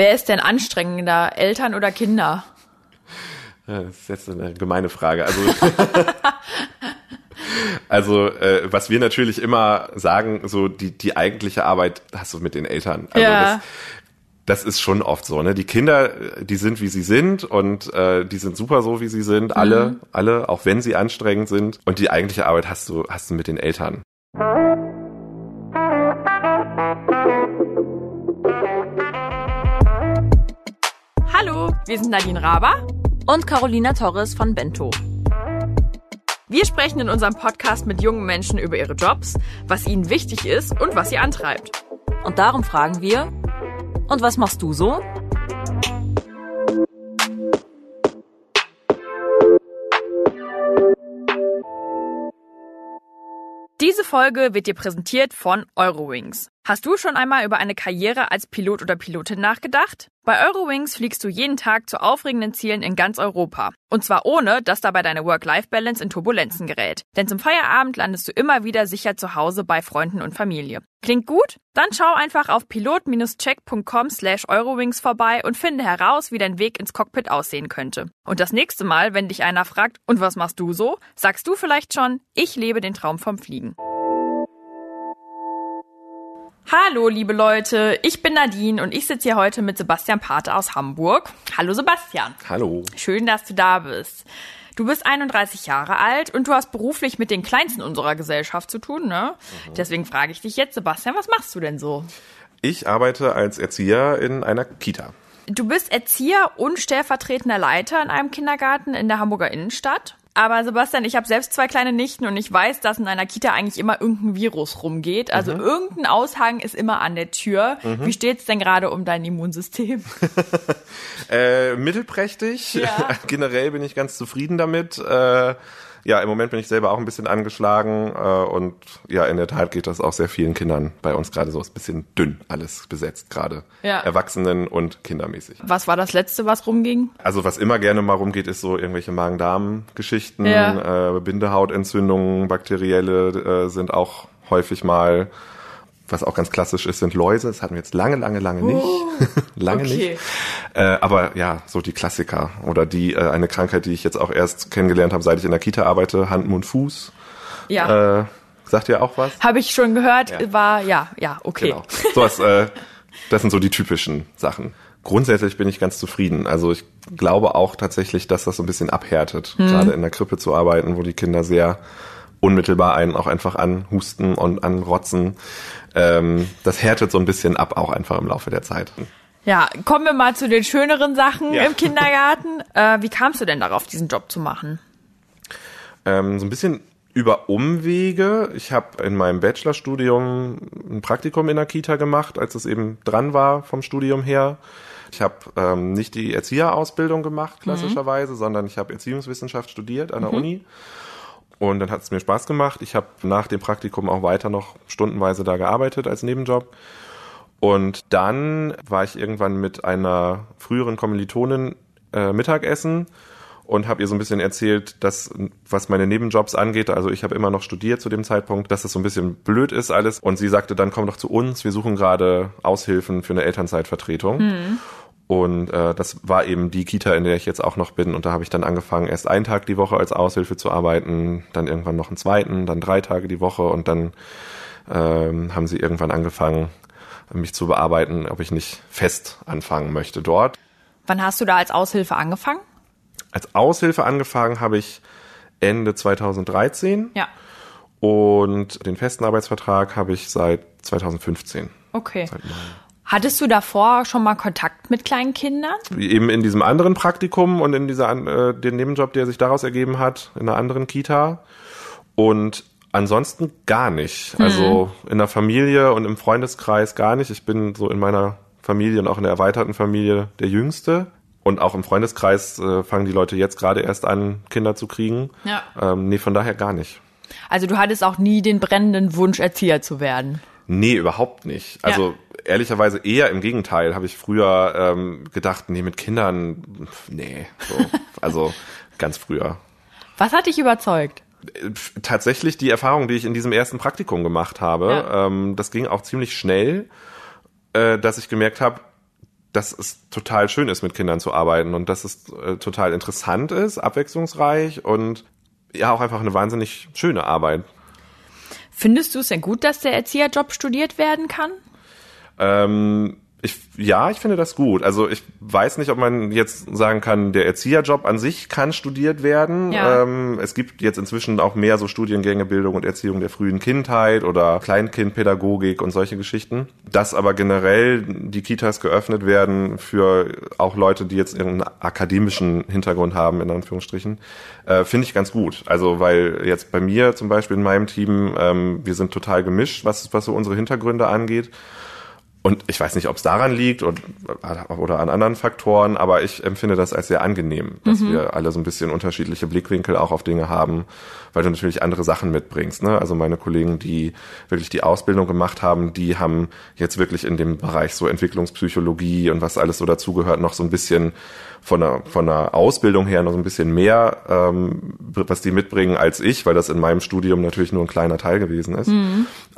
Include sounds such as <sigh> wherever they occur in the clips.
Wer ist denn anstrengender, Eltern oder Kinder? Das ist jetzt eine gemeine Frage. Also, <laughs> also äh, was wir natürlich immer sagen, so die, die eigentliche Arbeit hast du mit den Eltern. Also Ja. das, das ist schon oft so, ne? Die Kinder, die sind wie sie sind und äh, die sind super so wie sie sind, alle, alle, auch wenn sie anstrengend sind. Und die eigentliche Arbeit hast du, hast du mit den Eltern. Wir sind Nadine Raber. Und Carolina Torres von Bento. Wir sprechen in unserem Podcast mit jungen Menschen über ihre Jobs, was ihnen wichtig ist und was sie antreibt. Und darum fragen wir, und was machst du so? Diese Folge wird dir präsentiert von Eurowings. Hast du schon einmal über eine Karriere als Pilot oder Pilotin nachgedacht? Bei Eurowings fliegst du jeden Tag zu aufregenden Zielen in ganz Europa. Und zwar ohne, dass dabei deine Work-Life-Balance in Turbulenzen gerät. Denn zum Feierabend landest du immer wieder sicher zu Hause bei Freunden und Familie. Klingt gut? Dann schau einfach auf pilot-check.com slash Eurowings vorbei und finde heraus, wie dein Weg ins Cockpit aussehen könnte. Und das nächste Mal, wenn dich einer fragt, und was machst du so, sagst du vielleicht schon, ich lebe den Traum vom Fliegen. Hallo, liebe Leute, ich bin Nadine und ich sitze hier heute mit Sebastian Pate aus Hamburg. Hallo Sebastian, Hallo. schön, dass du da bist. Du bist 31 Jahre alt und du hast beruflich mit den Kleinsten unserer Gesellschaft zu tun, ne? Deswegen frage ich dich jetzt, Sebastian, was machst du denn so? Ich arbeite als Erzieher in einer Kita. Du bist Erzieher und stellvertretender Leiter in einem Kindergarten in der Hamburger Innenstadt. Aber Sebastian, ich habe selbst zwei kleine Nichten und ich weiß, dass in einer Kita eigentlich immer irgendein Virus rumgeht. Also irgendein Aushang ist immer an der Tür. Wie steht's denn gerade um dein Immunsystem? <laughs> Äh, mittelprächtig. Ja. <laughs> Generell bin ich ganz zufrieden damit. Äh, ja, im Moment bin ich selber auch ein bisschen angeschlagen äh, und ja, in der Tat geht das auch sehr vielen Kindern bei uns gerade so. Ist ein bisschen dünn alles besetzt gerade. Ja. Erwachsenen und kindermäßig. Was war das letzte, was rumging? Also was immer gerne mal rumgeht, ist so irgendwelche Magen-Darm-Geschichten, Ja. äh, Bindehautentzündungen, bakterielle äh, sind auch häufig mal. Was auch ganz klassisch ist, sind Läuse. Das hatten wir jetzt lange, lange, lange nicht. <laughs> lange okay. nicht. Äh, aber ja, so die Klassiker. Oder die, äh, eine Krankheit, die ich jetzt auch erst kennengelernt habe, seit ich in der Kita arbeite, Hand, Mund, Fuß. Ja. Äh, sagt ihr auch was? Habe ich schon gehört, Ja. war, ja, ja, okay. Genau. Sowas, äh, das sind so die typischen Sachen. Grundsätzlich bin ich ganz zufrieden. Also ich glaube auch tatsächlich, dass das so ein bisschen abhärtet, gerade in der Krippe zu arbeiten, wo die Kinder sehr unmittelbar einen auch einfach anhusten und anrotzen. Ähm, das härtet so ein bisschen ab, auch einfach im Laufe der Zeit. Ja, kommen wir mal zu den schöneren Sachen Ja. im Kindergarten. <laughs> äh, wie kamst du denn darauf, diesen Job zu machen? Ähm, so ein bisschen über Umwege. Ich habe in meinem Bachelorstudium ein Praktikum in der Kita gemacht, als es eben dran war vom Studium her. Ich habe ähm, nicht die Erzieherausbildung gemacht, klassischerweise, sondern ich habe Erziehungswissenschaft studiert an der Uni. Und dann hat es mir Spaß gemacht. Ich habe nach dem Praktikum auch weiter noch stundenweise da gearbeitet als Nebenjob. Und dann war ich irgendwann mit einer früheren Kommilitonin äh, Mittagessen und habe ihr so ein bisschen erzählt, dass was meine Nebenjobs angeht, also ich habe immer noch studiert zu dem Zeitpunkt, dass es so ein bisschen blöd ist alles. Und sie sagte, dann komm doch zu uns, wir suchen gerade Aushilfen für eine Elternzeitvertretung. Und äh, das war eben die Kita, in der ich jetzt auch noch bin. Und da habe ich dann angefangen, erst einen Tag die Woche als Aushilfe zu arbeiten, dann irgendwann noch einen zweiten, dann drei Tage die Woche und dann ähm, haben sie irgendwann angefangen, mich zu bearbeiten, ob ich nicht fest anfangen möchte dort. Wann hast du da als Aushilfe angefangen? Als Aushilfe angefangen habe ich Ende 2013 Ja. und den festen Arbeitsvertrag habe ich seit 2015. Okay. Seit. Hattest du davor schon mal Kontakt mit kleinen Kindern? Eben in diesem anderen Praktikum und in dieser äh, den Nebenjob, der sich daraus ergeben hat, in einer anderen Kita. Und ansonsten gar nicht. Also in der Familie und im Freundeskreis gar nicht. Ich bin so in meiner Familie und auch in der erweiterten Familie der Jüngste. Und auch im Freundeskreis äh, fangen die Leute jetzt gerade erst an, Kinder zu kriegen. Ja. Ähm, nee, von daher gar nicht. Also du hattest auch nie den brennenden Wunsch, Erzieher zu werden. Nee, überhaupt nicht. Also ehrlicherweise eher im Gegenteil. Habe ich früher ähm, gedacht, nee, mit Kindern, nee. So. <laughs> Also ganz früher. Was hat dich überzeugt? Äh, Tatsächlich die Erfahrung, die ich in diesem ersten Praktikum gemacht habe, Ja. ähm, das ging auch ziemlich schnell, äh, dass ich gemerkt habe, dass es total schön ist, mit Kindern zu arbeiten und dass es äh, total interessant ist, abwechslungsreich und ja auch einfach eine wahnsinnig schöne Arbeit. Findest du es denn gut, dass der Erzieherjob studiert werden kann? Ähm, ich, ja, ich finde das gut. Also ich weiß nicht, ob man jetzt sagen kann, der Erzieherjob an sich kann studiert werden. Ja. Ähm, es gibt jetzt inzwischen auch mehr so Studiengänge Bildung und Erziehung der frühen Kindheit oder Kleinkindpädagogik und solche Geschichten. Dass aber generell die Kitas geöffnet werden für auch Leute, die jetzt irgendeinen akademischen Hintergrund haben, in Anführungsstrichen, äh, finde ich ganz gut. Also weil jetzt bei mir zum Beispiel in meinem Team, ähm, wir sind total gemischt, was, was so unsere Hintergründe angeht. Und ich weiß nicht, ob es daran liegt und, oder an anderen Faktoren, aber ich empfinde das als sehr angenehm, dass Mhm. wir alle so ein bisschen unterschiedliche Blickwinkel auch auf Dinge haben, weil du natürlich andere Sachen mitbringst. Ne? Also meine Kollegen, die wirklich die Ausbildung gemacht haben, die haben jetzt wirklich in dem Bereich so Entwicklungspsychologie und was alles so dazugehört, noch so ein bisschen von der, von der Ausbildung her noch so ein bisschen mehr, ähm, was die mitbringen als ich, weil das in meinem Studium natürlich nur ein kleiner Teil gewesen ist.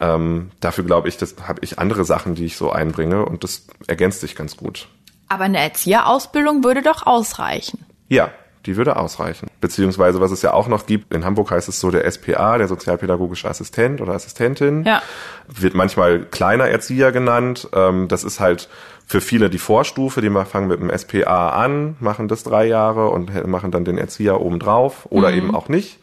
Ähm, dafür glaube ich, das habe ich andere Sachen, die ich so einbringe und das ergänzt sich ganz gut. Aber eine Erzieherausbildung würde doch ausreichen. Ja, die würde ausreichen. Beziehungsweise, was es ja auch noch gibt, in Hamburg heißt es so der SPA, der sozialpädagogische Assistent oder Assistentin. Ja. Wird manchmal kleiner Erzieher genannt. Ähm, das ist halt für viele die Vorstufe, die fangen mit dem SPA an, machen das drei Jahre und he- machen dann den Erzieher obendrauf oder eben auch nicht.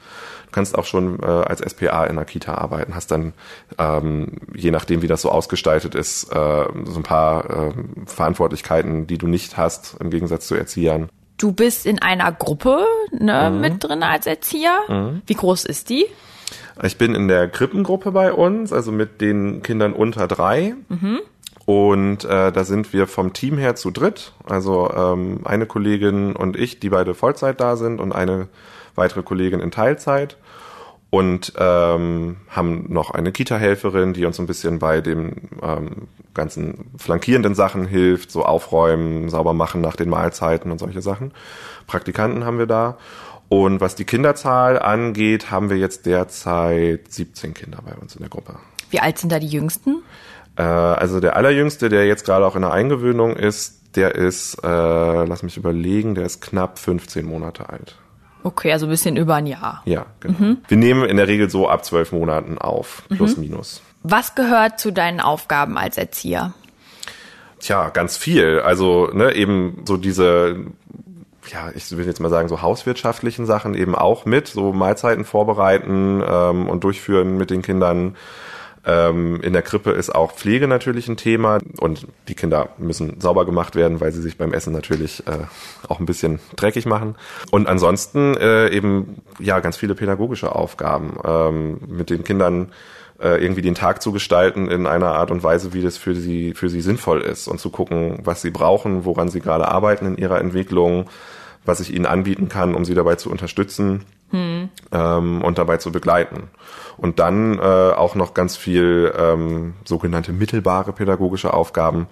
Du kannst auch schon äh, als SPA in der Kita arbeiten, hast dann, ähm, je nachdem wie das so ausgestaltet ist, äh, so ein paar ähm, Verantwortlichkeiten, die du nicht hast, im Gegensatz zu Erziehern. Du bist in einer Gruppe ne, mit drin als Erzieher. Wie groß ist die? Ich bin in der Krippengruppe bei uns, also mit den Kindern unter drei. Und äh, da sind wir vom Team her zu dritt. Also ähm, eine Kollegin und ich, die beide Vollzeit da sind und eine weitere Kollegin in Teilzeit. Und ähm, haben noch eine Kita-Helferin, die uns ein bisschen bei den ähm, ganzen flankierenden Sachen hilft, so aufräumen, sauber machen nach den Mahlzeiten und solche Sachen. Praktikanten haben wir da. Und was die Kinderzahl angeht, haben wir jetzt derzeit 17 Kinder bei uns in der Gruppe. Wie alt sind da die Jüngsten? Äh, also der allerjüngste, der jetzt gerade auch in der Eingewöhnung ist, der ist, äh, lass mich überlegen, der ist knapp 15 Monate alt. Okay, also ein bisschen über ein Jahr. Ja, genau. Wir nehmen in der Regel so ab zwölf Monaten auf, plus minus. Was gehört zu deinen Aufgaben als Erzieher? Tja, ganz viel. Also ne, eben so diese, ja, ich will jetzt mal sagen, so hauswirtschaftlichen Sachen eben auch mit, so Mahlzeiten vorbereiten ähm, und durchführen mit den Kindern. Ähm, in der Krippe ist auch Pflege natürlich ein Thema und die Kinder müssen sauber gemacht werden, weil sie sich beim Essen natürlich äh, auch ein bisschen dreckig machen. Und ansonsten äh, eben ja ganz viele pädagogische Aufgaben ähm, mit den Kindern äh, irgendwie den Tag zu gestalten in einer Art und Weise, wie das für sie für sie sinnvoll ist und zu gucken, was sie brauchen, woran sie gerade arbeiten in ihrer Entwicklung, was ich ihnen anbieten kann, um sie dabei zu unterstützen ähm, und dabei zu begleiten. Und dann äh, auch noch ganz viel ähm, sogenannte mittelbare pädagogische Aufgaben,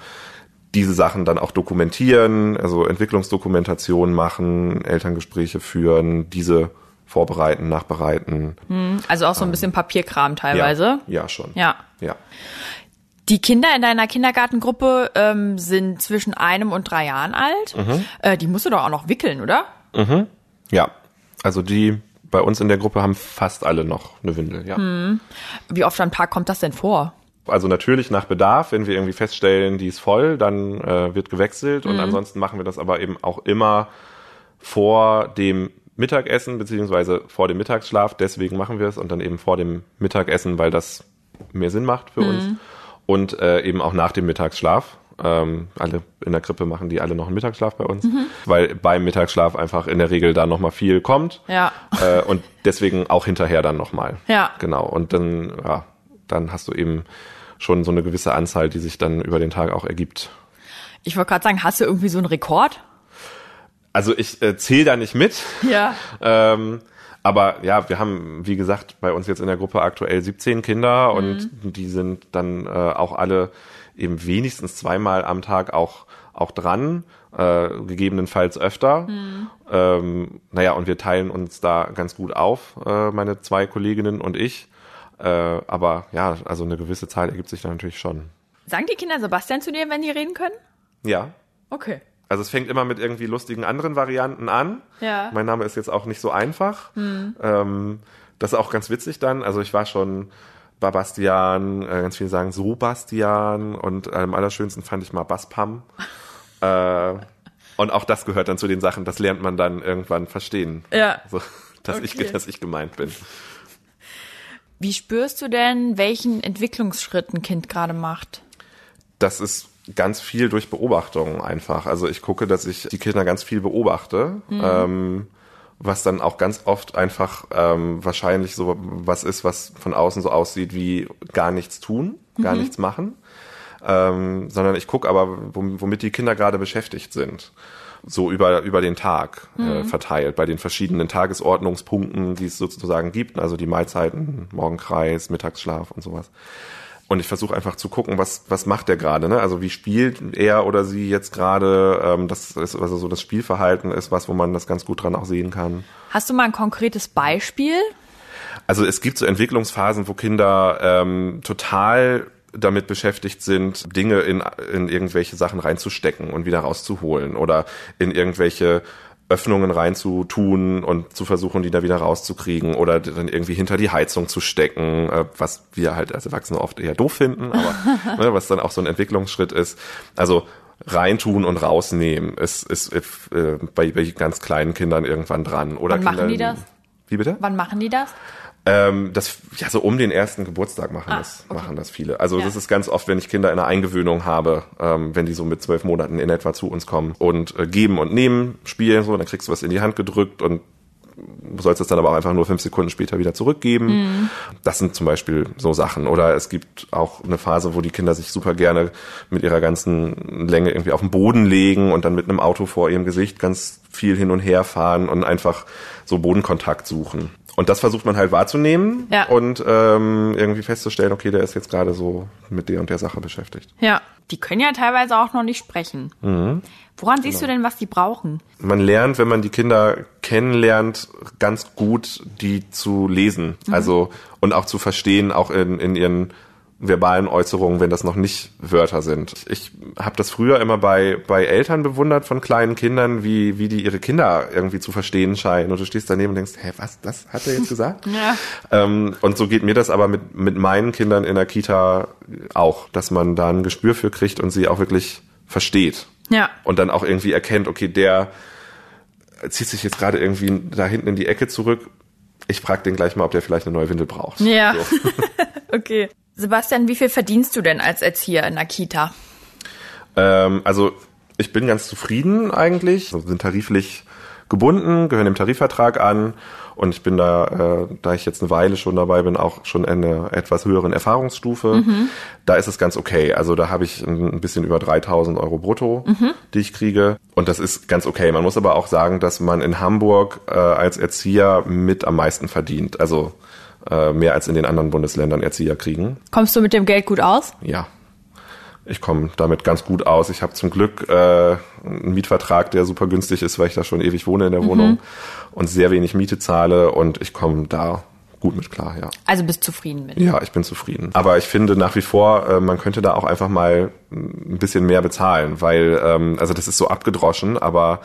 diese Sachen dann auch dokumentieren, also Entwicklungsdokumentation machen, Elterngespräche führen, diese vorbereiten, nachbereiten. Also auch so ein bisschen Papierkram teilweise. Ja, ja schon. Ja. Ja. Die Kinder in deiner Kindergartengruppe ähm, sind zwischen einem und drei Jahren alt. Äh, die musst du doch auch noch wickeln, oder? Ja. Also die bei uns in der Gruppe haben fast alle noch eine Windel, ja. Wie oft am Tag kommt das denn vor? Also natürlich nach Bedarf, wenn wir irgendwie feststellen, die ist voll, dann äh, wird gewechselt und ansonsten machen wir das aber eben auch immer vor dem Mittagessen beziehungsweise vor dem Mittagsschlaf. Deswegen machen wir es und dann eben vor dem Mittagessen, weil das mehr Sinn macht für uns und äh, eben auch nach dem Mittagsschlaf. Ähm, alle in der Krippe machen die alle noch einen Mittagsschlaf bei uns, weil beim Mittagsschlaf einfach in der Regel da noch mal viel kommt Ja. äh, und deswegen auch hinterher dann nochmal. Ja. Genau. Und dann, ja, dann hast du eben schon so eine gewisse Anzahl, die sich dann über den Tag auch ergibt. Ich wollte gerade sagen, hast du irgendwie so einen Rekord? Also ich äh, zähle da nicht mit. Ja. Ähm, aber ja, wir haben, wie gesagt, bei uns jetzt in der Gruppe aktuell 17 Kinder und die sind dann äh, auch alle eben wenigstens zweimal am Tag auch, auch dran, äh, gegebenenfalls öfter. Ähm, naja, und wir teilen uns da ganz gut auf, äh, meine zwei Kolleginnen und ich. Äh, aber ja, also eine gewisse Zahl ergibt sich da natürlich schon. Sagen die Kinder Sebastian zu dir, wenn die reden können? Ja, Okay. Also es fängt immer mit irgendwie lustigen anderen Varianten an. Ja. Mein Name ist jetzt auch nicht so einfach. Ähm, das ist auch ganz witzig dann. Also ich war schon Babastian, äh, ganz viele sagen Sobastian und am allerschönsten fand ich mal Baspam. <laughs> äh, und auch das gehört dann zu den Sachen, das lernt man dann irgendwann verstehen. Ja. So, dass, Okay. ich, dass ich gemeint bin. Wie spürst du denn, welchen Entwicklungsschritt ein Kind gerade macht? das ist ganz viel durch Beobachtung einfach. Also ich gucke, dass ich die Kinder ganz viel beobachte, ähm, was dann auch ganz oft einfach ähm, wahrscheinlich so was ist, was von außen so aussieht wie gar nichts tun, gar nichts machen. Ähm, sondern ich gucke aber, wom- womit die Kinder gerade beschäftigt sind. So über, über den Tag äh, verteilt, bei den verschiedenen Tagesordnungspunkten, die es sozusagen gibt, also die Mahlzeiten, Morgenkreis, Mittagsschlaf und sowas. Und ich versuche einfach zu gucken, was, was macht der gerade, ne? Also wie spielt er oder sie jetzt gerade, ähm, das ist also so das Spielverhalten ist was, wo man das ganz gut dran auch sehen kann. Hast du mal ein konkretes Beispiel? Also es gibt so Entwicklungsphasen, wo Kinder ähm, total damit beschäftigt sind, Dinge in, in irgendwelche Sachen reinzustecken und wieder rauszuholen oder in irgendwelche Öffnungen reinzutun und zu versuchen, die da wieder rauszukriegen oder dann irgendwie hinter die Heizung zu stecken, äh, was wir halt als Erwachsene oft eher doof finden, aber <laughs> ne, was dann auch so ein Entwicklungsschritt ist. Also reintun und rausnehmen ist, ist äh, bei, bei ganz kleinen Kindern irgendwann dran. Oder Wann machen Kinder, die das? Wie bitte? Wann machen die das? Ähm, das, ja, so um den ersten Geburtstag machen, Ah, das, okay. machen das viele. Also Ja. das ist ganz oft, wenn ich Kinder in einer Eingewöhnung habe, ähm, wenn die so mit zwölf Monaten in etwa zu uns kommen und äh, geben und nehmen, spielen so, dann kriegst du was in die Hand gedrückt und sollst es dann aber auch einfach nur fünf Sekunden später wieder zurückgeben. Mhm. Das sind zum Beispiel so Sachen. Oder es gibt auch eine Phase, wo die Kinder sich super gerne mit ihrer ganzen Länge irgendwie auf den Boden legen und dann mit einem Auto vor ihrem Gesicht ganz viel hin und her fahren und einfach so Bodenkontakt suchen. Und das versucht man halt wahrzunehmen Ja. und ähm, irgendwie festzustellen, okay, der ist jetzt gerade so mit der und der Sache beschäftigt. Ja. Die können ja teilweise auch noch nicht sprechen. Woran siehst du denn, was die brauchen? man lernt, wenn man die Kinder kennenlernt, ganz gut, die zu lesen. Also und auch zu verstehen, auch in, in ihren verbalen Äußerungen, wenn das noch nicht Wörter sind. Ich habe das früher immer bei, bei Eltern bewundert von kleinen Kindern, wie, wie die ihre Kinder irgendwie zu verstehen scheinen. Und du stehst daneben und denkst, hä, was, das hat er jetzt gesagt? <laughs> Ja. Ähm, und so geht mir das aber mit, mit meinen Kindern in der Kita auch, dass man da ein Gespür für kriegt und sie auch wirklich versteht Ja. und dann auch irgendwie erkennt, okay, der zieht sich jetzt gerade irgendwie da hinten in die Ecke zurück. Ich frage den gleich mal, ob der vielleicht eine neue Windel braucht. Ja. So. <laughs> Okay. Sebastian, wie viel verdienst du denn als Erzieher in der Kita? Ähm, also ich bin ganz zufrieden eigentlich. Wir sind tariflich gebunden, gehören dem Tarifvertrag an und ich bin da, äh, da ich jetzt eine Weile schon dabei bin, auch schon in einer etwas höheren Erfahrungsstufe. Da ist es ganz okay. Also da habe ich ein bisschen über 3000 Euro brutto, die ich kriege und das ist ganz okay. Man muss aber auch sagen, dass man in Hamburg äh, als Erzieher mit am meisten verdient. Also äh, mehr als in den anderen Bundesländern Erzieher kriegen. Kommst du mit dem Geld gut aus? Ja. Ich komme damit ganz gut aus. Ich habe zum Glück äh, einen Mietvertrag, der super günstig ist, weil ich da schon ewig wohne in der Wohnung und sehr wenig Miete zahle und ich komme da gut mit klar, ja. Also bist zufrieden mit. Ja, ich bin zufrieden. Aber ich finde nach wie vor, äh, man könnte da auch einfach mal ein bisschen mehr bezahlen, weil, ähm, also das ist so abgedroschen, aber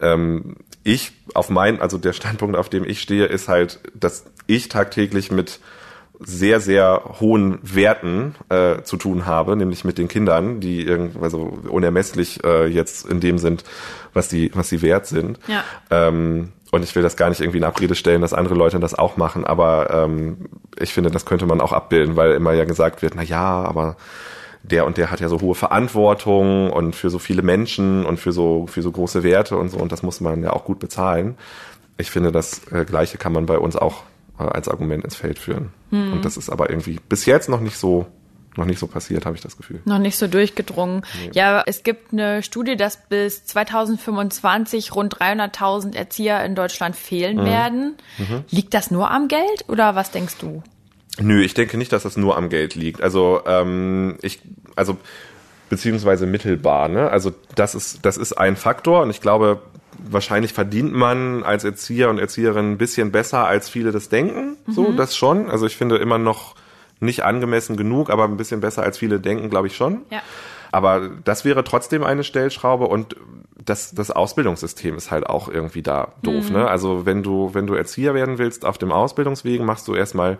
ähm, ich auf mein, also der Standpunkt, auf dem ich stehe, ist halt, dass ich tagtäglich mit sehr, sehr hohen Werten äh, zu tun habe, nämlich mit den Kindern, die irgendwie also unermesslich äh, jetzt in dem sind, was die, was sie wert sind. Ja. Ähm, und ich will das gar nicht irgendwie in Abrede stellen, dass andere Leute das auch machen, aber ähm, ich finde, das könnte man auch abbilden, weil immer ja gesagt wird, na ja, aber der und der hat ja so hohe Verantwortung und für so viele Menschen und für so für so große Werte und so und das muss man ja auch gut bezahlen. Ich finde, das äh, Gleiche kann man bei uns auch äh, als Argument ins Feld führen. Und das ist aber irgendwie bis jetzt noch nicht so noch nicht so passiert, habe ich das Gefühl. Noch nicht so durchgedrungen. Ja, es gibt eine Studie, dass bis 2025 rund 300.000 Erzieher in Deutschland fehlen werden. Liegt das nur am Geld oder was denkst du? Nö, ich denke nicht, dass das nur am Geld liegt. Also ähm, ich, also beziehungsweise mittelbar. Ne? Also das ist das ist ein Faktor und ich glaube, wahrscheinlich verdient man als Erzieher und Erzieherin ein bisschen besser, als viele das denken. So, das schon. Also ich finde immer noch nicht angemessen genug, aber ein bisschen besser als viele denken, glaube ich schon. Ja. aber das wäre trotzdem eine Stellschraube und das, das Ausbildungssystem ist halt auch irgendwie da doof. Mhm. Ne? Also wenn du, wenn du Erzieher werden willst auf dem Ausbildungswegen, machst du erstmal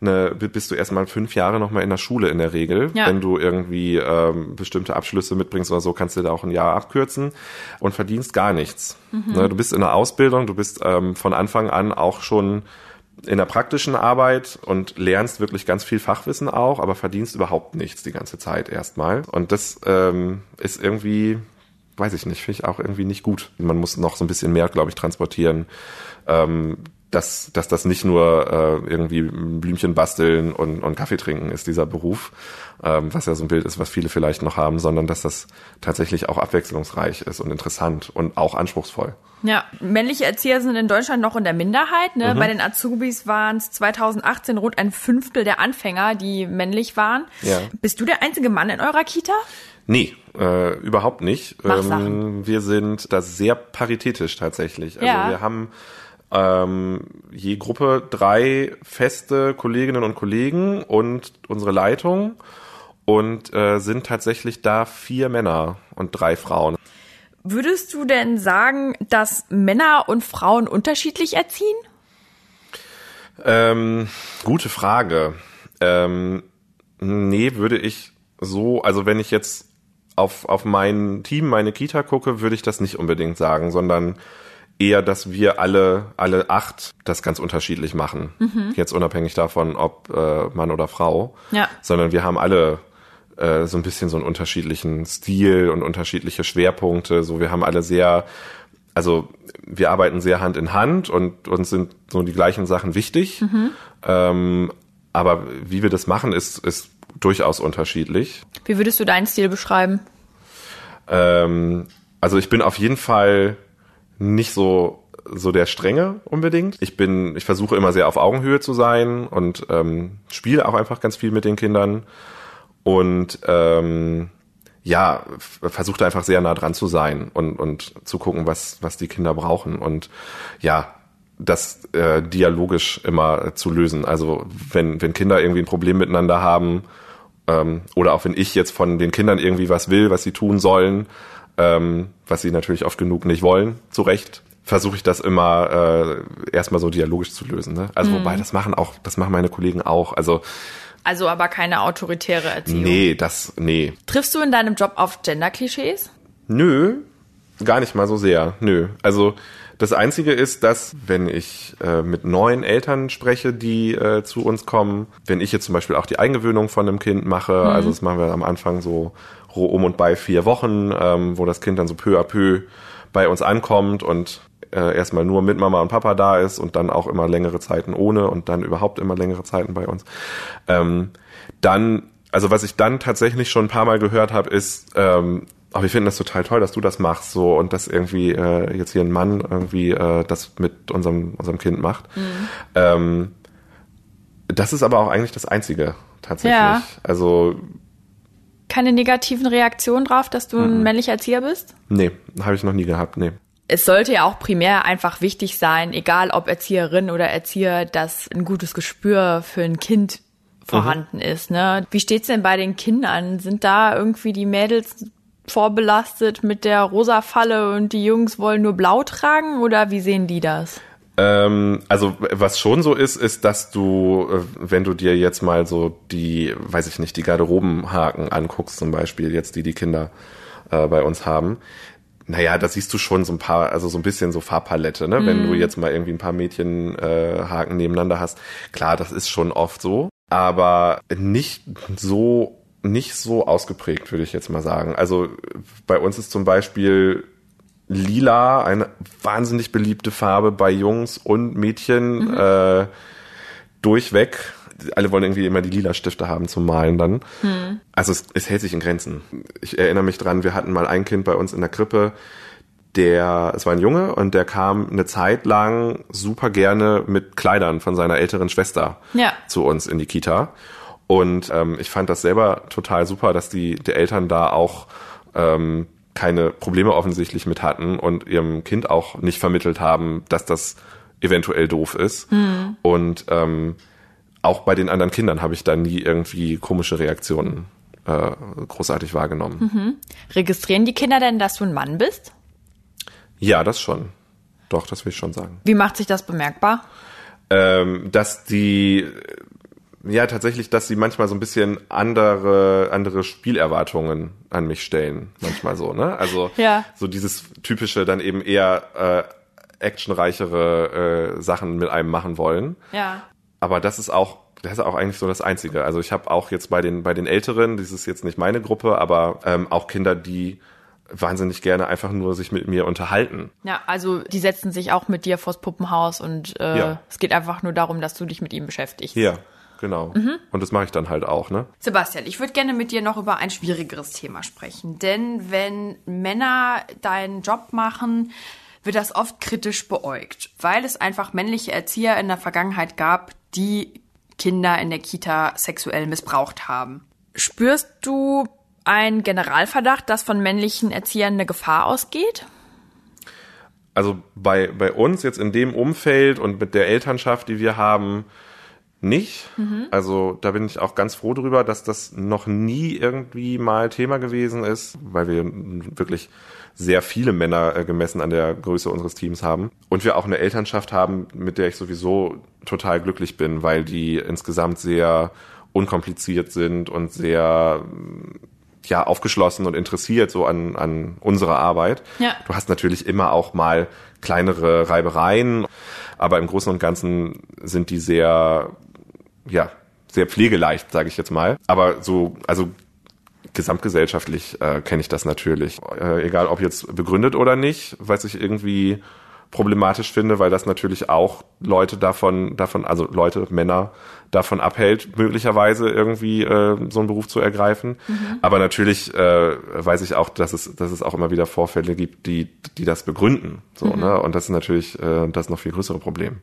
eine, bist du erstmal fünf Jahre nochmal in der Schule in der Regel. Ja. Wenn du irgendwie ähm, bestimmte Abschlüsse mitbringst oder so, kannst du da auch ein Jahr abkürzen und verdienst gar nichts. Mhm. Ne? Du bist in der Ausbildung, du bist ähm, von Anfang an auch schon in der praktischen Arbeit und lernst wirklich ganz viel Fachwissen auch, aber verdienst überhaupt nichts die ganze Zeit erstmal. Und das ähm, ist irgendwie, weiß ich nicht, finde ich auch irgendwie nicht gut. Man muss noch so ein bisschen mehr, glaube ich, transportieren. Ähm, dass, dass das nicht nur äh, irgendwie Blümchen basteln und, und Kaffee trinken ist, dieser Beruf, ähm, was ja so ein Bild ist, was viele vielleicht noch haben, sondern dass das tatsächlich auch abwechslungsreich ist und interessant und auch anspruchsvoll. Ja, männliche Erzieher sind in Deutschland noch in der Minderheit. Ne? Mhm. Bei den Azubis waren es 2018 rund ein Fünftel der Anfänger, die männlich waren. Ja. Bist du der einzige Mann in eurer Kita? Nee, äh, überhaupt nicht. Ähm, wir sind da sehr paritätisch tatsächlich. Also ja. wir haben ähm, je Gruppe drei feste Kolleginnen und Kollegen und unsere Leitung und äh, sind tatsächlich da vier Männer und drei Frauen. Würdest du denn sagen, dass Männer und Frauen unterschiedlich erziehen? Ähm, gute Frage. Ähm, nee, würde ich so, also wenn ich jetzt auf, auf mein Team, meine Kita gucke, würde ich das nicht unbedingt sagen, sondern eher, dass wir alle, alle acht das ganz unterschiedlich machen. Mhm. Jetzt unabhängig davon, ob äh, Mann oder Frau. Ja. Sondern wir haben alle äh, so ein bisschen so einen unterschiedlichen Stil und unterschiedliche Schwerpunkte. So, wir haben alle sehr, also wir arbeiten sehr Hand in Hand und uns sind so die gleichen Sachen wichtig. Mhm. Ähm, aber wie wir das machen, ist, ist durchaus unterschiedlich. Wie würdest du deinen Stil beschreiben? Ähm, also ich bin auf jeden Fall nicht so so der Strenge unbedingt. Ich bin, ich versuche immer sehr auf Augenhöhe zu sein und ähm, spiele auch einfach ganz viel mit den Kindern und ähm, ja, versuche einfach sehr nah dran zu sein und und zu gucken, was was die Kinder brauchen und ja, das äh, dialogisch immer zu lösen. Also wenn wenn Kinder irgendwie ein Problem miteinander haben ähm, oder auch wenn ich jetzt von den Kindern irgendwie was will, was sie tun sollen, ähm, was sie natürlich oft genug nicht wollen, zu Recht, versuche ich das immer äh, erstmal so dialogisch zu lösen. Ne? Also mhm. wobei das machen auch, das machen meine Kollegen auch. Also also aber keine autoritäre Erziehung. Nee, das, nee. Triffst du in deinem Job auf Gender-Klischees? Nö, gar nicht mal so sehr. Nö. Also das Einzige ist, dass wenn ich äh, mit neuen Eltern spreche, die äh, zu uns kommen, wenn ich jetzt zum Beispiel auch die Eingewöhnung von einem Kind mache, mhm. also das machen wir am Anfang so um und bei vier Wochen, ähm, wo das Kind dann so peu à peu bei uns ankommt und äh, erstmal nur mit Mama und Papa da ist und dann auch immer längere Zeiten ohne und dann überhaupt immer längere Zeiten bei uns. Ähm, dann, also was ich dann tatsächlich schon ein paar Mal gehört habe, ist, ähm, aber ich finde das total toll, dass du das machst so und dass irgendwie äh, jetzt hier ein Mann irgendwie äh, das mit unserem unserem Kind macht. Mhm. Ähm, das ist aber auch eigentlich das Einzige tatsächlich. Ja. Also keine negativen Reaktionen drauf, dass du ein mhm. männlicher Erzieher bist? Nee, habe ich noch nie gehabt, nee. Es sollte ja auch primär einfach wichtig sein, egal ob Erzieherin oder Erzieher, dass ein gutes Gespür für ein Kind vorhanden mhm. ist. Ne? Wie steht's denn bei den Kindern? Sind da irgendwie die Mädels vorbelastet mit der rosa Falle und die Jungs wollen nur blau tragen oder wie sehen die das? Ähm, also was schon so ist, ist, dass du, äh, wenn du dir jetzt mal so die, weiß ich nicht, die Garderobenhaken anguckst, zum Beispiel jetzt die die Kinder äh, bei uns haben, naja, da siehst du schon so ein paar, also so ein bisschen so Farbpalette, ne? Mm. Wenn du mhm. jetzt mal irgendwie ein paar Mädchenhaken äh, nebeneinander hast. Klar, das ist schon oft so, aber nicht so nicht so ausgeprägt, würde ich jetzt mal sagen. Also bei uns ist zum Beispiel Lila, eine wahnsinnig beliebte Farbe bei Jungs und Mädchen mhm. äh, durchweg. Alle wollen irgendwie immer die lila Stifte haben zum Malen dann. Mhm. Also es, es hält sich in Grenzen. Ich erinnere mich dran, wir hatten mal ein Kind bei uns in der Krippe, der, es war ein Junge und der kam eine Zeit lang super gerne mit Kleidern von seiner älteren Schwester ja. zu uns in die Kita. Und ähm, ich fand das selber total super, dass die, die Eltern da auch ähm, keine Probleme offensichtlich mit hatten und ihrem Kind auch nicht vermittelt haben, dass das eventuell doof ist. Mhm. Und ähm, auch bei den anderen Kindern habe ich da nie irgendwie komische Reaktionen äh, großartig wahrgenommen. Mhm. Registrieren die Kinder denn, dass du ein Mann bist? Ja, das schon. Doch, das will ich schon sagen. Wie macht sich das bemerkbar? Ähm, dass die ja tatsächlich, dass sie manchmal so ein bisschen andere andere Spielerwartungen an mich stellen, manchmal so, ne? Also <laughs> Ja. so dieses typische dann eben eher äh, actionreichere äh, Sachen mit einem machen wollen. Ja. Aber das ist auch das ist auch eigentlich so das Einzige. Also ich habe auch jetzt bei den bei den Älteren, das ist jetzt nicht meine Gruppe, aber ähm, auch Kinder, die wahnsinnig gerne einfach nur sich mit mir unterhalten. Ja, also die setzen sich auch mit dir vors Puppenhaus und äh, Ja. es geht einfach nur darum, dass du dich mit ihm beschäftigst. Ja, genau. Und das mache ich dann halt auch, ne? Sebastian, ich würde gerne mit dir noch über ein schwierigeres Thema sprechen. Denn wenn Männer deinen Job machen, wird das oft kritisch beäugt, weil es einfach männliche Erzieher in der Vergangenheit gab, die Kinder in der Kita sexuell missbraucht haben. Spürst du einen Generalverdacht, dass von männlichen Erziehern eine Gefahr ausgeht? Also bei, bei uns jetzt in dem Umfeld und mit der Elternschaft, die wir haben, nicht. Also da bin ich auch ganz froh drüber, dass das noch nie irgendwie mal Thema gewesen ist, weil wir wirklich sehr viele Männer äh, gemessen an der Größe unseres Teams haben. Und wir auch eine Elternschaft haben, mit der ich sowieso total glücklich bin, weil die insgesamt sehr unkompliziert sind und sehr ja aufgeschlossen und interessiert so an, an unserer Arbeit. Ja. Du hast natürlich immer auch mal kleinere Reibereien, aber im Großen und Ganzen sind die sehr, ja, sehr pflegeleicht, sage ich jetzt mal. Aber so, also gesamtgesellschaftlich äh, kenne ich das natürlich. Äh, egal ob jetzt begründet oder nicht, was ich irgendwie problematisch finde, weil das natürlich auch Leute davon, davon, also Leute, Männer davon abhält, möglicherweise irgendwie äh, so einen Beruf zu ergreifen. Aber natürlich äh, weiß ich auch, dass es, dass es auch immer wieder Vorfälle gibt, die, die das begründen. So, ne? Und das ist natürlich äh, das noch viel größere Problem.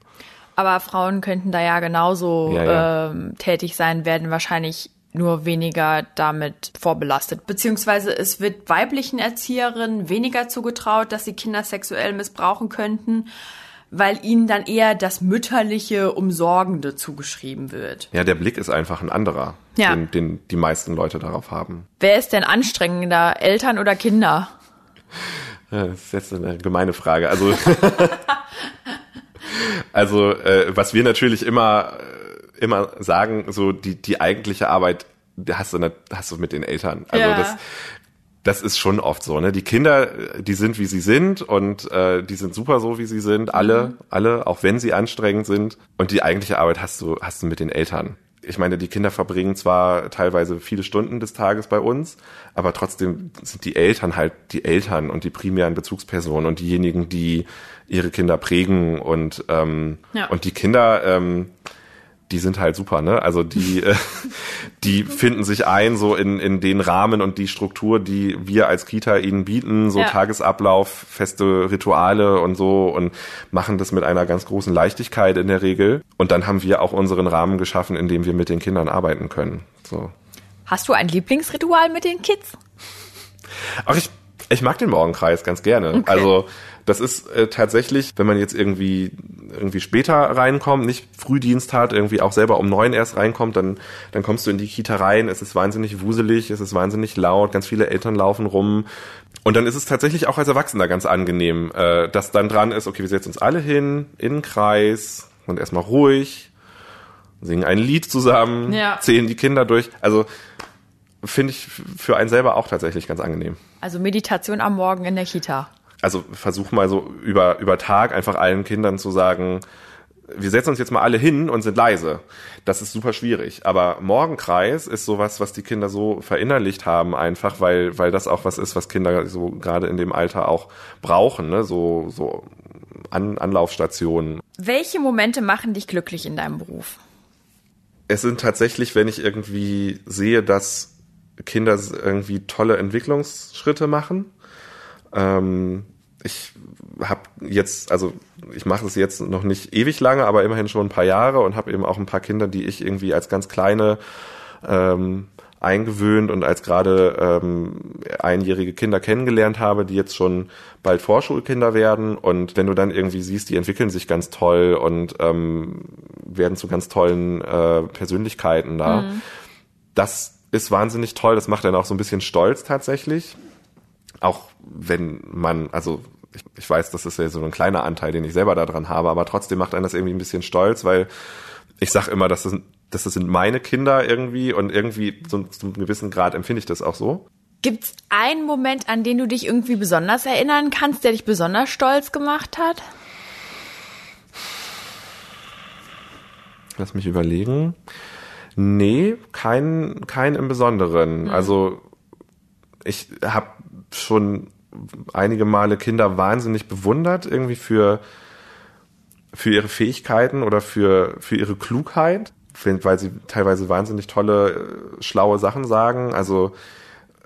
Aber Frauen könnten da ja genauso Ja, ja. Ähm, tätig sein, werden wahrscheinlich nur weniger damit vorbelastet. Beziehungsweise es wird weiblichen Erzieherinnen weniger zugetraut, dass sie Kinder sexuell missbrauchen könnten, weil ihnen dann eher das mütterliche, umsorgende zugeschrieben wird. Ja, der Blick ist einfach ein anderer, Ja. den, den die meisten Leute darauf haben. Wer ist denn anstrengender, Eltern oder Kinder? <laughs> Das ist jetzt eine gemeine Frage. Also, <laughs> <laughs> also äh, was wir natürlich immer, äh, immer sagen, so die, die eigentliche Arbeit hast du, nicht, hast du mit den Eltern. Also Ja. das, das ist schon oft so. Ne? Die Kinder, äh, die sind wie sie sind und äh, die sind super so wie sie sind. Alle, alle, auch wenn sie anstrengend sind. Und die eigentliche Arbeit hast du, hast du mit den Eltern. Ich meine, die Kinder verbringen zwar teilweise viele Stunden des Tages bei uns, aber trotzdem sind die Eltern halt die Eltern und die primären Bezugspersonen und diejenigen, die ihre Kinder prägen und ähm, Ja. und die Kinder, ähm, die sind halt super, ne? Also die, <laughs> äh, die finden sich ein so in, in den Rahmen und die Struktur, die wir als Kita ihnen bieten, so Ja. Tagesablauf, feste Rituale und so und machen das mit einer ganz großen Leichtigkeit in der Regel. Und dann haben wir auch unseren Rahmen geschaffen, in dem wir mit den Kindern arbeiten können. So. Hast du ein Lieblingsritual mit den Kids? Ach, ich, ich mag den Morgenkreis ganz gerne. Okay. Also das ist äh, tatsächlich, wenn man jetzt irgendwie irgendwie später reinkommt, nicht Frühdienst hat, irgendwie auch selber um neun erst reinkommt, dann dann kommst du in die Kita rein. Es ist wahnsinnig wuselig, es ist wahnsinnig laut, ganz viele Eltern laufen rum. Und dann ist es tatsächlich auch als Erwachsener ganz angenehm, äh, dass dann dran ist, okay, wir setzen uns alle hin, in den Kreis und erstmal ruhig, singen ein Lied zusammen, Ja. zählen die Kinder durch. Also finde ich für einen selber auch tatsächlich ganz angenehm. Also Meditation am Morgen in der Kita. Also versuch mal so über, über Tag einfach allen Kindern zu sagen, wir setzen uns jetzt mal alle hin und sind leise. Das ist super schwierig. Aber Morgenkreis ist sowas, was die Kinder so verinnerlicht haben, einfach, weil, weil das auch was ist, was Kinder so gerade in dem Alter auch brauchen, ne? So, so An Anlaufstationen. Welche Momente machen dich glücklich in deinem Beruf? Es sind tatsächlich, wenn ich irgendwie sehe, dass Kinder irgendwie tolle Entwicklungsschritte machen. Ähm, ich habe jetzt, also ich mache es jetzt noch nicht ewig lange, aber immerhin schon ein paar Jahre und habe eben auch ein paar Kinder, die ich irgendwie als ganz kleine ähm, eingewöhnt und als gerade ähm, einjährige Kinder kennengelernt habe, die jetzt schon bald Vorschulkinder werden. Und wenn du dann irgendwie siehst, die entwickeln sich ganz toll und ähm, werden zu ganz tollen äh, Persönlichkeiten da, das ist wahnsinnig toll. Das macht dann auch so ein bisschen stolz tatsächlich. Auch wenn man, also ich, ich weiß, das ist ja so ein kleiner Anteil, den ich selber daran habe, aber trotzdem macht einen das irgendwie ein bisschen stolz, weil ich sage immer, dass das, dass das sind meine Kinder irgendwie und irgendwie so zu einem gewissen Grad empfinde ich das auch so. Gibt's einen Moment, an den du dich irgendwie besonders erinnern kannst, der dich besonders stolz gemacht hat? Lass mich überlegen. Nee, kein, kein im Besonderen. Mhm. Also ich habe schon einige Male Kinder wahnsinnig bewundert, irgendwie für, für ihre Fähigkeiten oder für, für ihre Klugheit, weil sie teilweise wahnsinnig tolle, äh, schlaue Sachen sagen. Also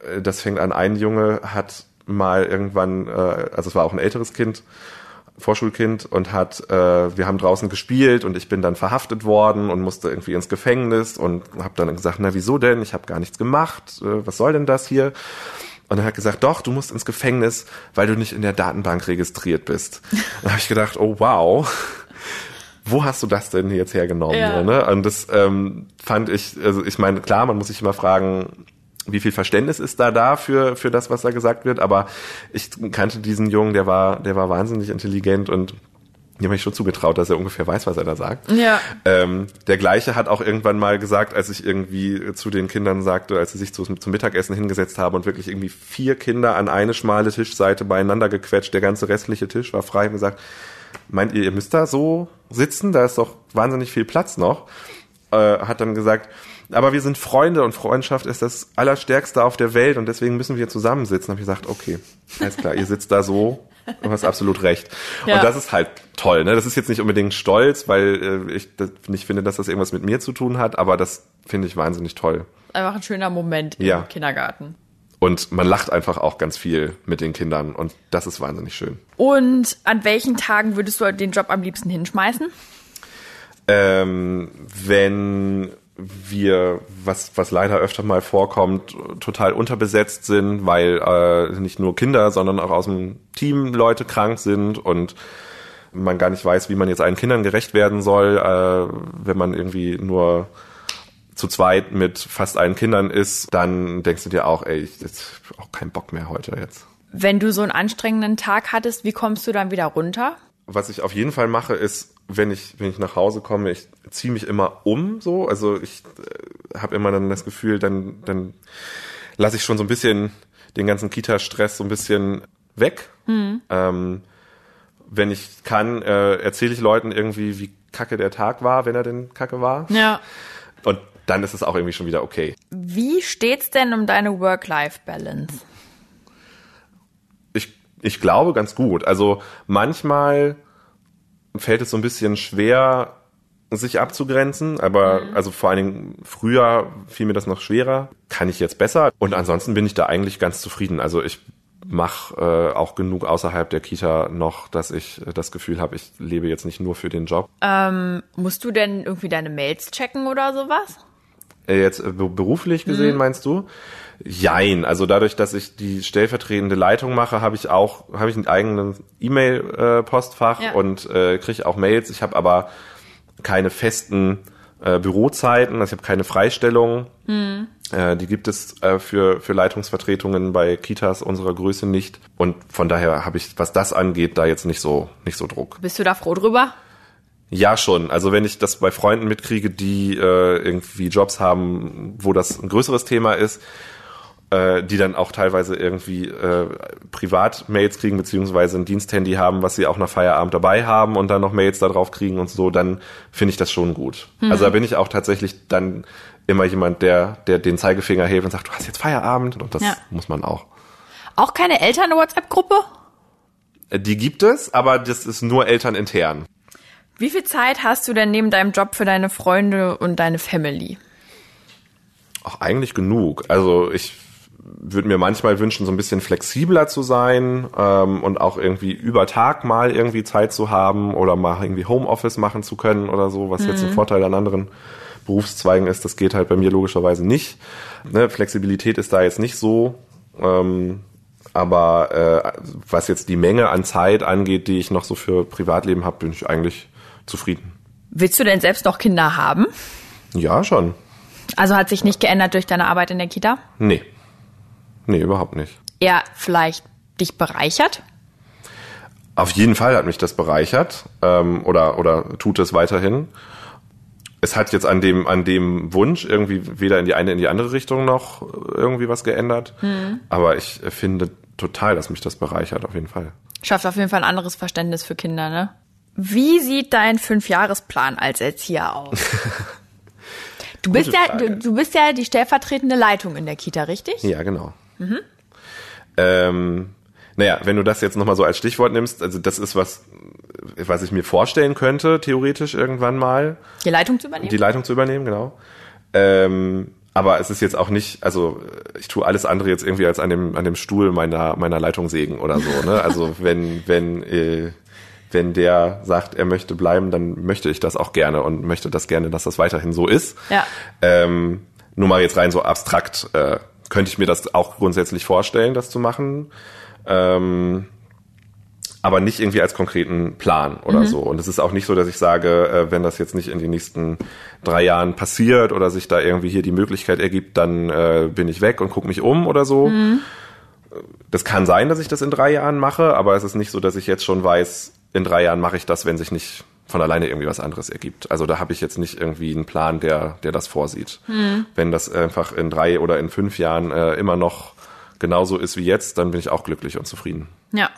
äh, das fängt an, ein Junge hat mal irgendwann, äh, also es war auch ein älteres Kind, Vorschulkind und hat, äh, wir haben draußen gespielt und ich bin dann verhaftet worden und musste irgendwie ins Gefängnis und habe dann gesagt, na wieso denn? Ich habe gar nichts gemacht. Äh, was soll denn das hier? Und er hat gesagt, doch, du musst ins Gefängnis, weil du nicht in der Datenbank registriert bist. <laughs> da habe ich gedacht, oh wow, wo hast du das denn jetzt hergenommen? Ja. Ne? Und das ähm, fand ich, also ich meine, klar, man muss sich immer fragen, wie viel Verständnis ist da da für, für das, was da gesagt wird. Aber ich kannte diesen Jungen, der war, der war wahnsinnig intelligent und ich habe mich schon zugetraut, dass er ungefähr weiß, was er da sagt. Ja. Ähm, der gleiche hat auch irgendwann mal gesagt, als ich irgendwie zu den Kindern sagte, als sie sich zu, zum Mittagessen hingesetzt haben und wirklich irgendwie vier Kinder an eine schmale Tischseite beieinander gequetscht, der ganze restliche Tisch war frei und gesagt, meint ihr, ihr müsst da so sitzen? Da ist doch wahnsinnig viel Platz noch. Äh, hat dann gesagt, aber wir sind Freunde und Freundschaft ist das Allerstärkste auf der Welt und deswegen müssen wir zusammensitzen. Habe ich gesagt, okay, alles klar, ihr sitzt da so, du hast absolut recht. Ja. Und das ist halt toll. Ne? Das ist jetzt nicht unbedingt stolz, weil äh, ich nicht finde, dass das irgendwas mit mir zu tun hat, aber das finde ich wahnsinnig toll. Einfach ein schöner Moment im ja. Kindergarten. Und man lacht einfach auch ganz viel mit den Kindern und das ist wahnsinnig schön. Und an welchen Tagen würdest du den Job am liebsten hinschmeißen? Ähm, wenn wir, was, was leider öfter mal vorkommt, total unterbesetzt sind, weil äh, nicht nur Kinder, sondern auch aus dem Team Leute krank sind und man gar nicht weiß, wie man jetzt allen Kindern gerecht werden soll, äh, wenn man irgendwie nur zu zweit mit fast allen Kindern ist, dann denkst du dir auch, ey, ich hab auch keinen Bock mehr heute jetzt. Wenn du so einen anstrengenden Tag hattest, wie kommst du dann wieder runter? Was ich auf jeden Fall mache, ist wenn ich, wenn ich nach Hause komme, ich ziehe mich immer um so. Also ich äh, habe immer dann das Gefühl, dann, dann lasse ich schon so ein bisschen den ganzen Kita-Stress so ein bisschen weg. Mhm. Ähm, wenn ich kann, äh, erzähle ich Leuten irgendwie, wie kacke der Tag war, wenn er denn kacke war. Ja. Und dann ist es auch irgendwie schon wieder okay. Wie steht's denn um deine Work-Life-Balance? Ich, ich glaube ganz gut. Also manchmal fällt es so ein bisschen schwer, sich abzugrenzen, aber mhm. also vor allen Dingen früher fiel mir das noch schwerer. Kann ich jetzt besser? Und ansonsten bin ich da eigentlich ganz zufrieden. Also ich mache äh, auch genug außerhalb der Kita noch, dass ich das Gefühl habe, ich lebe jetzt nicht nur für den Job. Ähm, musst du denn irgendwie deine Mails checken oder sowas? Äh, jetzt äh, beruflich gesehen, mhm. meinst du? Jein. Also dadurch, dass ich die stellvertretende Leitung mache, habe ich auch habe ich einen eigenen E-Mail-Postfach ja. und äh, kriege auch Mails. Ich habe aber keine festen äh, Bürozeiten, also ich habe keine Freistellung. Mhm. Äh, die gibt es äh, für für Leitungsvertretungen bei Kitas unserer Größe nicht. Und von daher habe ich, was das angeht, da jetzt nicht so nicht so Druck. Bist du da froh drüber? Ja, schon. Also wenn ich das bei Freunden mitkriege, die äh, irgendwie Jobs haben, wo das ein größeres Thema ist, äh, die dann auch teilweise irgendwie äh, Privat-Mails kriegen, beziehungsweise ein Diensthandy haben, was sie auch nach Feierabend dabei haben und dann noch Mails da drauf kriegen und so, dann finde ich das schon gut. Mhm. Also da bin ich auch tatsächlich dann immer jemand, der, der den Zeigefinger hebt und sagt, du hast jetzt Feierabend und das ja. muss man auch. Auch keine Eltern-WhatsApp-Gruppe? Äh, die gibt es, aber das ist nur elternintern. Wie viel Zeit hast du denn neben deinem Job für deine Freunde und deine Family? Auch eigentlich genug. Also ich würde mir manchmal wünschen, so ein bisschen flexibler zu sein ähm, und auch irgendwie über Tag mal irgendwie Zeit zu haben oder mal irgendwie Homeoffice machen zu können oder so, was mhm. jetzt ein mhm. Vorteil an anderen Berufszweigen ist. Das geht halt bei mir logischerweise nicht. Ne? Flexibilität ist da jetzt nicht so. Ähm, aber äh, was jetzt die Menge an Zeit angeht, die ich noch so für Privatleben habe, bin ich eigentlich zufrieden. Willst du denn selbst noch Kinder haben? Ja, schon. Also hat sich nicht geändert durch deine Arbeit in der Kita? Nee. Nee, überhaupt nicht. Eher vielleicht dich bereichert? Auf jeden Fall hat mich das bereichert ähm, oder, oder tut es weiterhin. Es hat jetzt an dem, an dem Wunsch irgendwie weder in die eine in die andere Richtung noch irgendwie was geändert. Mhm. Aber ich finde total, dass mich das bereichert, auf jeden Fall. Schafft auf jeden Fall ein anderes Verständnis für Kinder, ne? Wie sieht dein Fünfjahresplan als Erzieher aus? <laughs> Du bist ja, du, du, bist ja die stellvertretende Leitung in der Kita, richtig? Ja, genau. Mhm. Ähm, naja, wenn du das jetzt nochmal so als Stichwort nimmst, also das ist was, was ich mir vorstellen könnte, theoretisch irgendwann mal. Die Leitung zu übernehmen? Die Leitung zu übernehmen, genau. Ähm, aber es ist jetzt auch nicht, also ich tue alles andere jetzt irgendwie als an dem, an dem Stuhl meiner, meiner Leitung sägen oder so. Ne? <laughs> Also wenn, wenn äh, wenn der sagt, er möchte bleiben, dann möchte ich das auch gerne und möchte das gerne, dass das weiterhin so ist. Ja. Ähm, nur mal jetzt rein so abstrakt äh, könnte ich mir das auch grundsätzlich vorstellen, das zu machen. Ähm, aber nicht irgendwie als konkreten Plan oder mhm. so. Und es ist auch nicht so, dass ich sage, äh, wenn das jetzt nicht in den nächsten drei Jahren passiert oder sich da irgendwie hier die Möglichkeit ergibt, dann äh, bin ich weg und gucke mich um oder so. Mhm. Das kann sein, dass ich das in drei Jahren mache, aber es ist nicht so, dass ich jetzt schon weiß, in drei Jahren mache ich das, wenn sich nicht von alleine irgendwie was anderes ergibt. Also da habe ich jetzt nicht irgendwie einen Plan, der, der das vorsieht. Mhm. Wenn das einfach in drei oder in fünf Jahren äh, immer noch genauso ist wie jetzt, dann bin ich auch glücklich und zufrieden. Ja.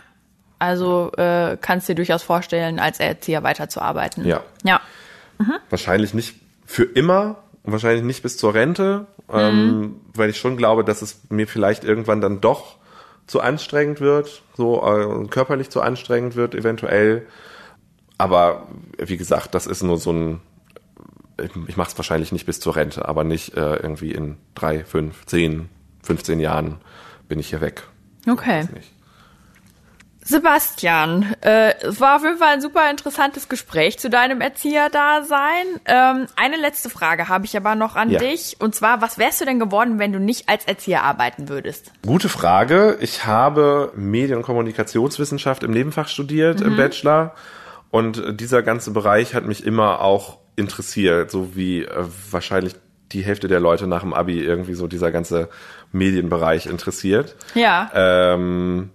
Also äh, kannst du dir durchaus vorstellen, als Erzieher weiterzuarbeiten. Ja. Ja. Mhm. Wahrscheinlich nicht für immer und wahrscheinlich nicht bis zur Rente, ähm, mhm. weil ich schon glaube, dass es mir vielleicht irgendwann dann doch zu anstrengend wird, so äh, körperlich zu anstrengend wird eventuell. Aber wie gesagt, das ist nur so ein, ich mache es wahrscheinlich nicht bis zur Rente, aber nicht äh, irgendwie in drei, fünf, zehn, 15 Jahren bin ich hier weg. Okay. Sebastian, äh, es war auf jeden Fall ein super interessantes Gespräch zu deinem Erzieherdasein. Ähm, eine letzte Frage habe ich aber noch an ja. dich. Und zwar, was wärst du denn geworden, wenn du nicht als Erzieher arbeiten würdest? Gute Frage. Ich habe Medien- und Kommunikationswissenschaft im Nebenfach studiert, mhm. im Bachelor. Und dieser ganze Bereich hat mich immer auch interessiert, so wie äh, wahrscheinlich die Hälfte der Leute nach dem Abi irgendwie so dieser ganze Medienbereich interessiert. Ja. Ähm,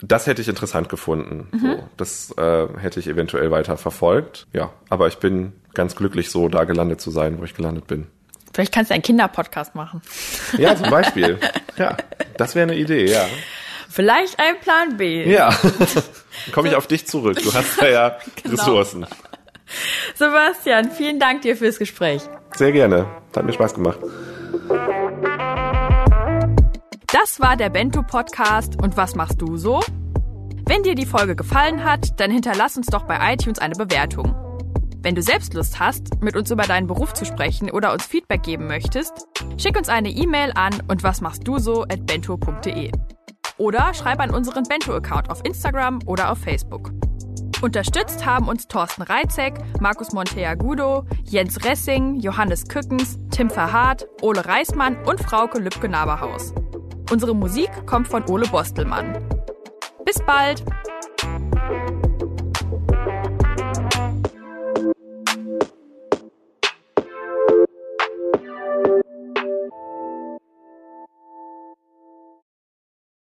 das hätte ich interessant gefunden. Mhm. So, das äh, hätte ich eventuell weiter verfolgt. Ja, aber ich bin ganz glücklich, so da gelandet zu sein, wo ich gelandet bin. Vielleicht kannst du einen Kinderpodcast machen. Ja, zum Beispiel. <laughs> ja, das wäre eine Idee, ja. Vielleicht ein Plan B. Ja, <laughs> komme ich auf dich zurück. Du hast <laughs> ja, ja genau. Ressourcen. Sebastian, vielen Dank dir fürs Gespräch. Sehr gerne. Hat mir Spaß gemacht. Das war der Bento Podcast und was machst du so? Wenn dir die Folge gefallen hat, dann hinterlass uns doch bei iTunes eine Bewertung. Wenn du selbst Lust hast, mit uns über deinen Beruf zu sprechen oder uns Feedback geben möchtest, schick uns eine E-Mail an und was machst du so at bento.de. Oder schreib an unseren Bento-Account auf Instagram oder auf Facebook. Unterstützt haben uns Thorsten Reitzek, Markus Monteagudo, Jens Ressing, Johannes Kückens, Tim Verhardt, Ole Reismann und Frauke Lübke-Naberhaus. Unsere Musik kommt von Ole Bostelmann. Bis bald!